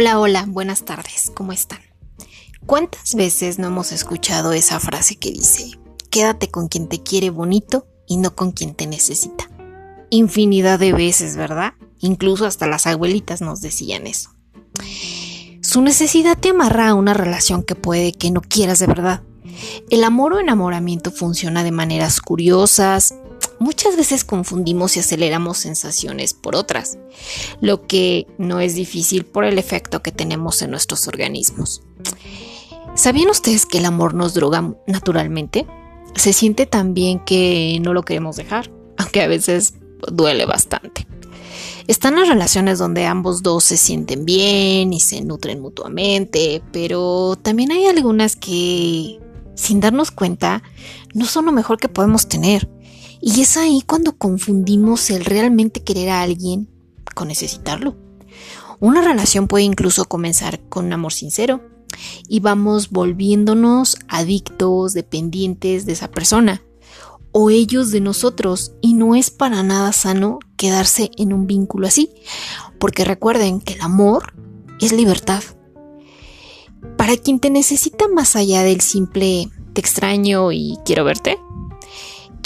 Hola, hola, buenas tardes, ¿cómo están? ¿Cuántas veces no hemos escuchado esa frase que dice, quédate con quien te quiere bonito y no con quien te necesita? Infinidad de veces, ¿verdad? Incluso hasta las abuelitas nos decían eso. Su necesidad te amarra a una relación que puede que no quieras de verdad. El amor o enamoramiento funciona de maneras curiosas, Muchas veces confundimos y aceleramos sensaciones por otras, lo que no es difícil por el efecto que tenemos en nuestros organismos. ¿Sabían ustedes que el amor nos droga naturalmente? Se siente tan bien que no lo queremos dejar, aunque a veces duele bastante. Están las relaciones donde ambos dos se sienten bien y se nutren mutuamente, pero también hay algunas que, sin darnos cuenta, no son lo mejor que podemos tener. Y es ahí cuando confundimos el realmente querer a alguien con necesitarlo. Una relación puede incluso comenzar con un amor sincero y vamos volviéndonos adictos, dependientes de esa persona o ellos de nosotros y no es para nada sano quedarse en un vínculo así, porque recuerden que el amor es libertad. Para quien te necesita más allá del simple te extraño y quiero verte,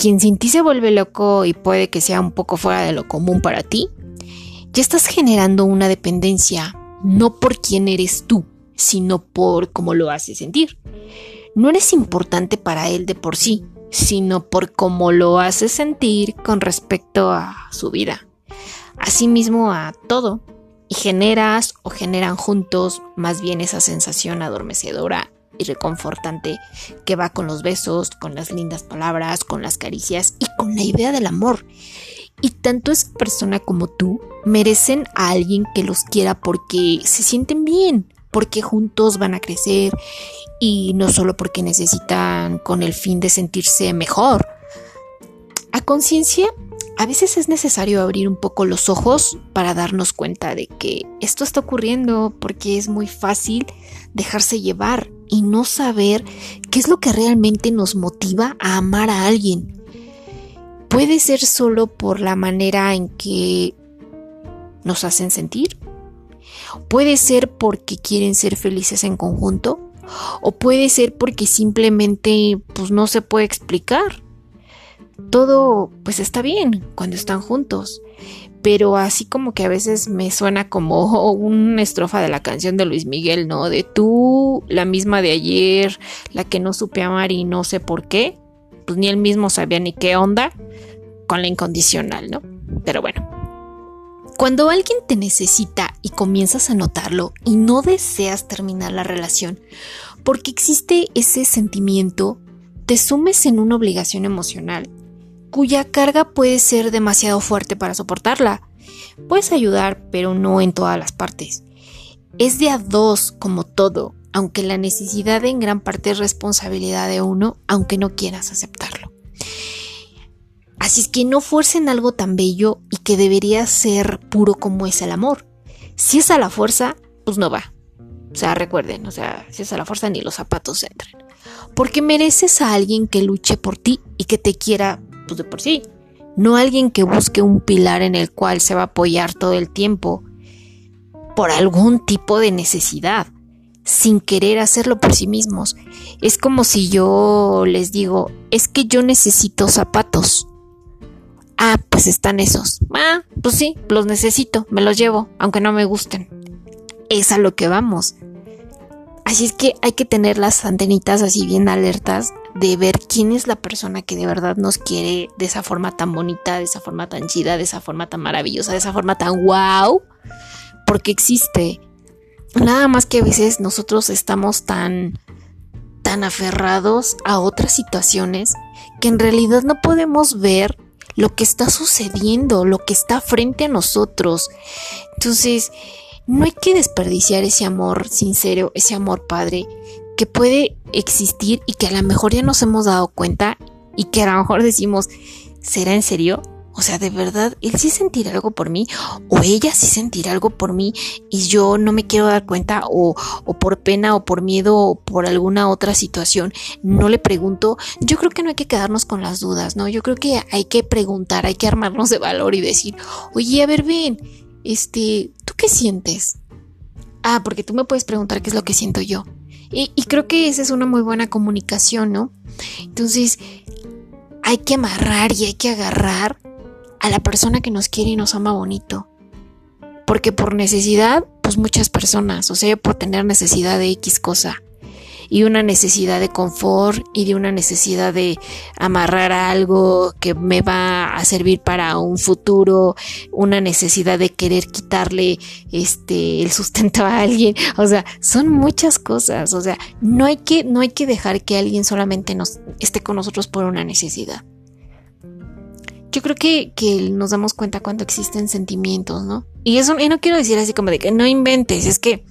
quien sin ti se vuelve loco y puede que sea un poco fuera de lo común para ti, ya estás generando una dependencia, no por quién eres tú, sino por cómo lo hace sentir. No eres importante para él de por sí, sino por cómo lo hace sentir con respecto a su vida, asimismo a todo, y generas o generan juntos más bien esa sensación adormecedora y reconfortante que va con los besos, con las lindas palabras, con las caricias y con la idea del amor. Y tanto esa persona como tú merecen a alguien que los quiera porque se sienten bien, porque juntos van a crecer y no solo porque necesitan con el fin de sentirse mejor. A conciencia, a veces es necesario abrir un poco los ojos para darnos cuenta de que esto está ocurriendo porque es muy fácil dejarse llevar y no saber qué es lo que realmente nos motiva a amar a alguien. Puede ser solo por la manera en que nos hacen sentir. Puede ser porque quieren ser felices en conjunto. O puede ser porque simplemente pues no se puede explicar. Todo pues está bien cuando están juntos pero así como que a veces me suena como una estrofa de la canción de Luis Miguel, ¿no? De tú, la misma de ayer, la que no supe amar y no sé por qué, pues ni él mismo sabía ni qué onda con la incondicional, ¿no? Pero bueno. Cuando alguien te necesita y comienzas a notarlo y no deseas terminar la relación, porque existe ese sentimiento, te sumes en una obligación emocional cuya carga puede ser demasiado fuerte para soportarla. Puedes ayudar, pero no en todas las partes. Es de a dos como todo, aunque la necesidad en gran parte es responsabilidad de uno, aunque no quieras aceptarlo. Así es que no fuercen algo tan bello y que debería ser puro como es el amor. Si es a la fuerza, pues no va. O sea, recuerden, o sea, si es a la fuerza ni los zapatos entran. Porque mereces a alguien que luche por ti y que te quiera de por sí. No alguien que busque un pilar en el cual se va a apoyar todo el tiempo por algún tipo de necesidad, sin querer hacerlo por sí mismos. Es como si yo les digo, es que yo necesito zapatos. Ah, pues están esos. Ah, pues sí, los necesito, me los llevo, aunque no me gusten. Es a lo que vamos. Así es que hay que tener las antenitas así bien alertas de ver quién es la persona que de verdad nos quiere de esa forma tan bonita, de esa forma tan chida, de esa forma tan maravillosa, de esa forma tan wow, porque existe. Nada más que a veces nosotros estamos tan tan aferrados a otras situaciones que en realidad no podemos ver lo que está sucediendo, lo que está frente a nosotros. Entonces, no hay que desperdiciar ese amor sincero, ese amor padre que puede existir y que a lo mejor ya nos hemos dado cuenta y que a lo mejor decimos, ¿será en serio? O sea, de verdad, él sí sentirá algo por mí o ella sí sentirá algo por mí y yo no me quiero dar cuenta o, o, por pena o por miedo o por alguna otra situación no le pregunto. Yo creo que no hay que quedarnos con las dudas, ¿no? Yo creo que hay que preguntar, hay que armarnos de valor y decir, oye, a ver, ven, este, ¿tú qué sientes? Ah, porque tú me puedes preguntar qué es lo que siento yo. Y, y creo que esa es una muy buena comunicación, ¿no? Entonces, hay que amarrar y hay que agarrar a la persona que nos quiere y nos ama bonito. Porque por necesidad, pues muchas personas, o sea, por tener necesidad de X cosa y una necesidad de confort y de una necesidad de amarrar algo que me va a servir para un futuro, una necesidad de querer quitarle este el sustento a alguien, o sea, son muchas cosas, o sea, no hay que no hay que dejar que alguien solamente nos esté con nosotros por una necesidad. Yo creo que, que nos damos cuenta cuando existen sentimientos, ¿no? Y eso, y no quiero decir así como de que no inventes, es que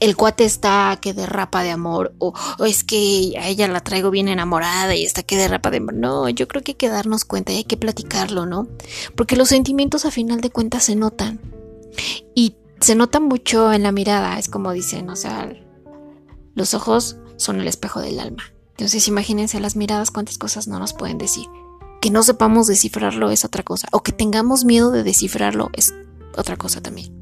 el cuate está que derrapa de amor o, es que a ella la traigo bien enamorada y está que derrapa de amor. No, yo creo que hay que darnos cuenta y hay que platicarlo, ¿no? Porque los sentimientos a final de cuentas se notan y se notan mucho en la mirada, es como dicen, o sea, los ojos son el espejo del alma. Entonces imagínense las miradas cuántas cosas no nos pueden decir. Que no sepamos descifrarlo es otra cosa, o que tengamos miedo de descifrarlo es otra cosa también.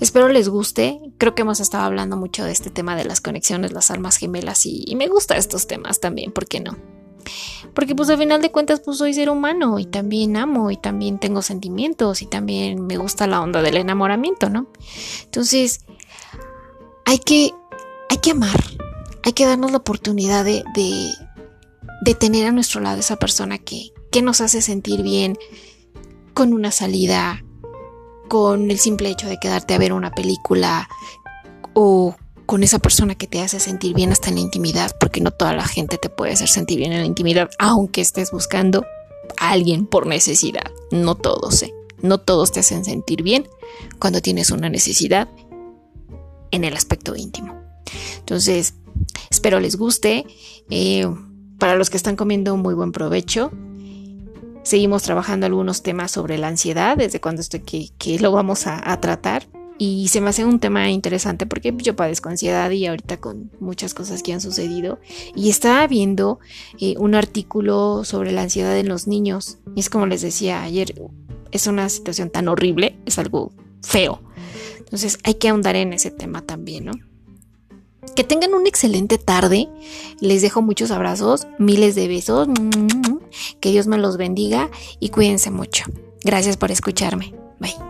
Espero les guste. Creo que hemos estado hablando mucho de este tema de las conexiones, las almas gemelas y, me gustan estos temas también, ¿por qué no? Porque pues al final de cuentas pues soy ser humano y también amo y también tengo sentimientos y también me gusta la onda del enamoramiento, ¿no? Entonces hay que, hay que amar, hay que darnos la oportunidad de, de, de tener a nuestro lado esa persona que, que nos hace sentir bien con una salida, con el simple hecho de quedarte a ver una película o con esa persona que te hace sentir bien hasta en la intimidad, porque no toda la gente te puede hacer sentir bien en la intimidad, aunque estés buscando a alguien por necesidad. No todos, ¿eh? No todos te hacen sentir bien cuando tienes una necesidad en el aspecto íntimo. Entonces, espero les guste. Eh, para los que están comiendo, muy buen provecho. Seguimos trabajando algunos temas sobre la ansiedad, desde cuando estoy que, lo vamos a, tratar. Y se me hace un tema interesante porque yo padezco ansiedad y ahorita con muchas cosas que han sucedido. Y estaba viendo eh, un artículo sobre la ansiedad en los niños. Y es como les decía ayer, es una situación tan horrible, es algo feo. Entonces hay que ahondar en ese tema también, ¿no? Que tengan una excelente tarde. Les dejo muchos abrazos, miles de besos. Que Dios me los bendiga y cuídense mucho. Gracias por escucharme. Bye.